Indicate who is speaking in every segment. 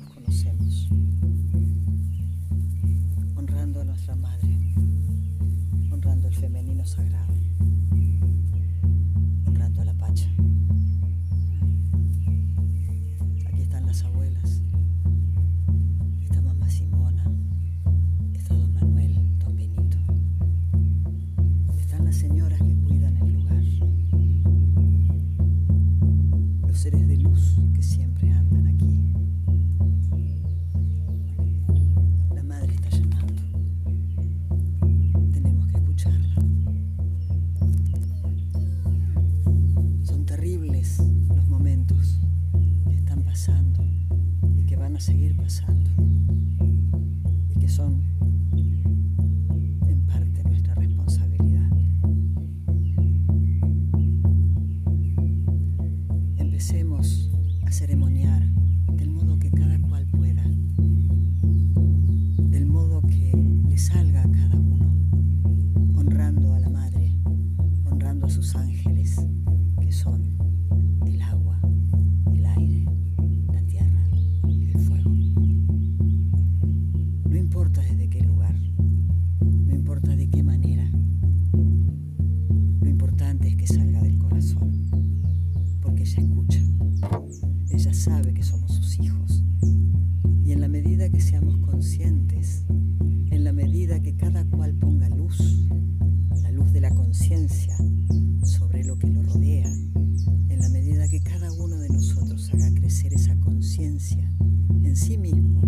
Speaker 1: todos conocemos, honrando a nuestra madre, honrando el femenino sagrado, seguir pasando. Y que son en parte nuestra responsabilidad. Empecemos a ceremoniar del modo que cada cual pueda, del modo que le salga a cada uno, honrando a la madre, honrando a sus ángeles, ella escucha. Ella sabe que somos sus hijos. Y en la medida que seamos conscientes, en la medida que cada cual ponga luz, la luz de la conciencia sobre lo que lo rodea, en la medida que cada uno de nosotros haga crecer esa conciencia en sí mismo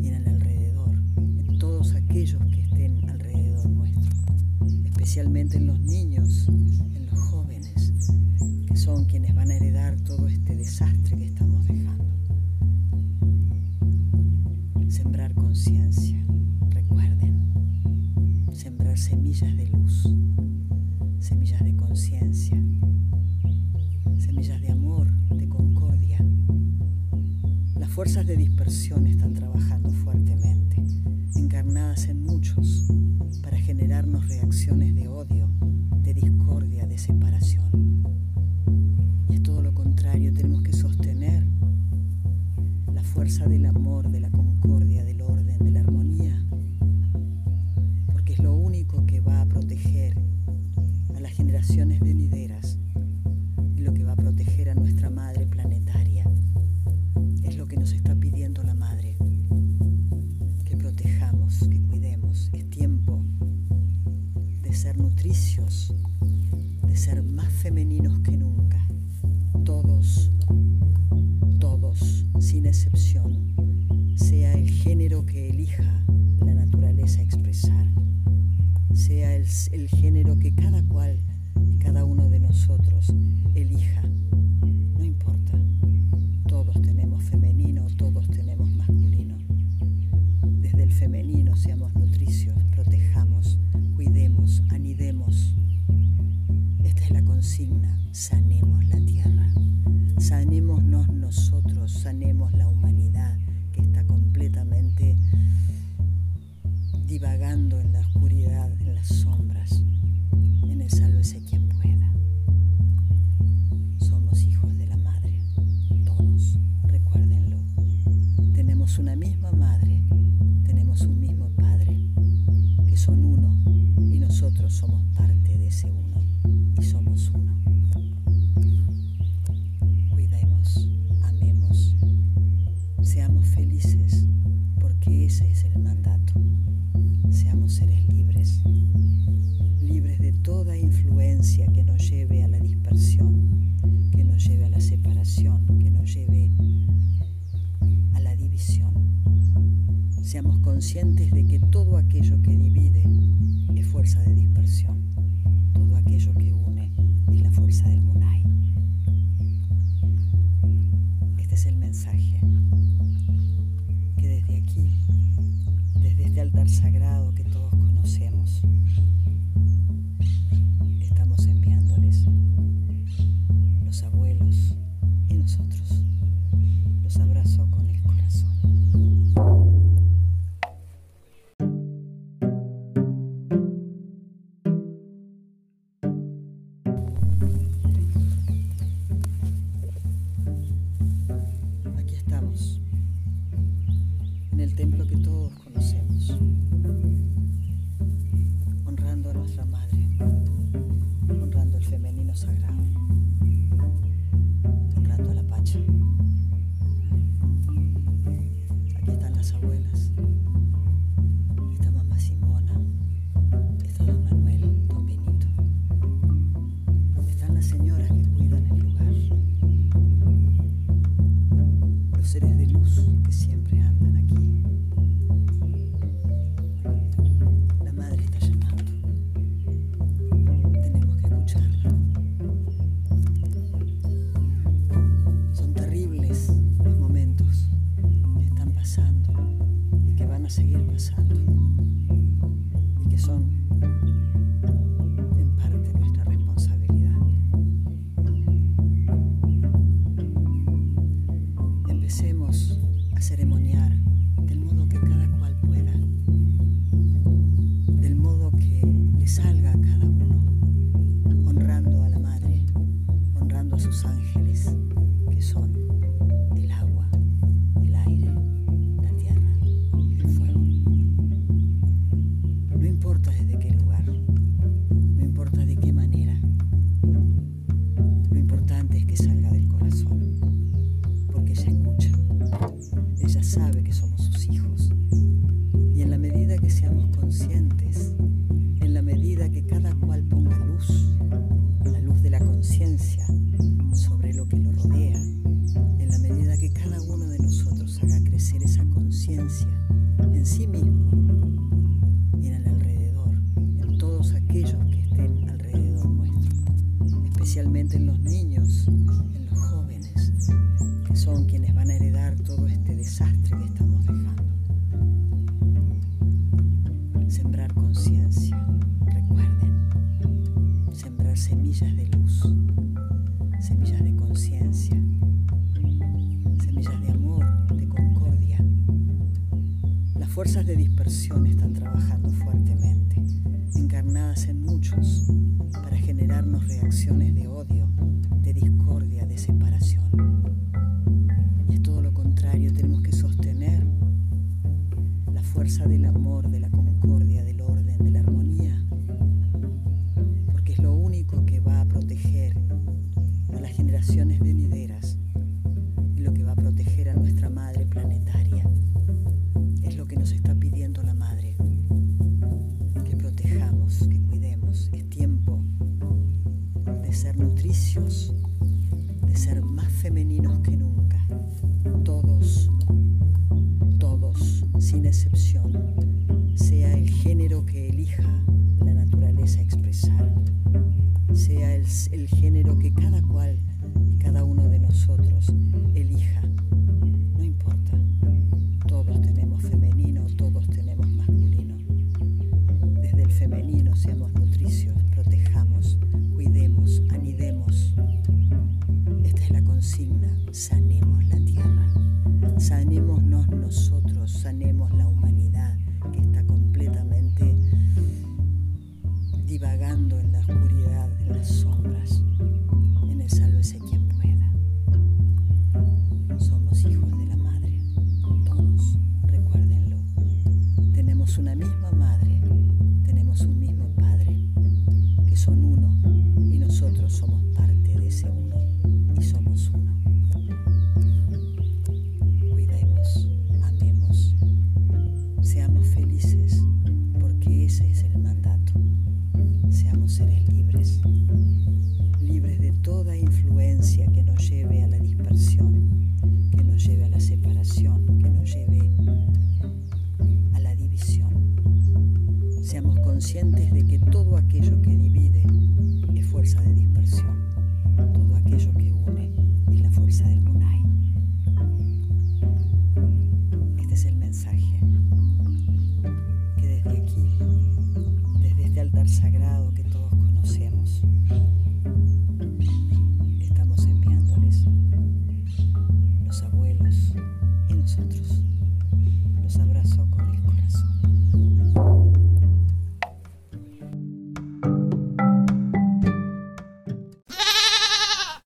Speaker 1: y en el alrededor, en todos aquellos que estén alrededor nuestro, especialmente en los niños, en los son quienes van a heredar todo este desastre que estamos dejando. Sembrar conciencia, recuerden, sembrar semillas de luz, semillas de conciencia, semillas de amor, de concordia. Las fuerzas de dispersión están trabajando proteger a nuestra madre planetaria. Es lo que nos está pidiendo la madre, que protejamos, que cuidemos. Es tiempo de ser nutricios, de ser más femeninos que nunca. Todos, todos, sin excepción, sea el género que elija la naturaleza expresar, sea el, el género que cada cual y cada uno de nosotros elija. Femenino, todos tenemos masculino. Desde el femenino seamos nutricios, protejamos, cuidemos, anidemos. Esta es la consigna, sanemos la tierra, sanémonos nosotros, sanemos la humanidad que está completamente divagando en la oscuridad, en las sombras, en el sálvese quien una misma madre, tenemos un mismo padre, que son uno y nosotros somos parte de ese uno y somos uno. Cuidemos, amemos, seamos felices porque ese es el mandato. Seamos seres libres, libres de toda influencia que nos lleve Seamos conscientes de que todo aquello que divide es fuerza de dispersión, todo aquello que une es la fuerza del Munay. Este es el mensaje que desde aquí, desde este altar sagrado que sagrado, honrando a la Pacha. Aquí están las abuelas. Sus ángeles, que son el agua, el aire, la tierra, el fuego. No importa desde qué lugar, no importa de qué manera, lo importante es que salga del corazón porque ella escucha, ella sabe que somos sus hijos. Y en la medida que seamos conscientes, en sí mismo. Y en el alrededor, en todos aquellos que estén alrededor nuestro, especialmente en los niños, están trabajando fuertemente, encarnadas en muchos, para generarnos reacciones de odio, de discordia, de separación. Y es todo lo contrario, tenemos que sostener la fuerza del amor, de la concordia, de ser más femeninos que nunca. Todos, todos, sin excepción, sea el género que elija la naturaleza expresar, sea el, el género que cada cual y cada uno de nosotros elija. Consigna, Seamos conscientes de que todo aquello que divide es fuerza de dispersión, todo aquello que une es la fuerza del Munay. Este es el mensaje que desde aquí, desde este altar sagrado que todos conocemos,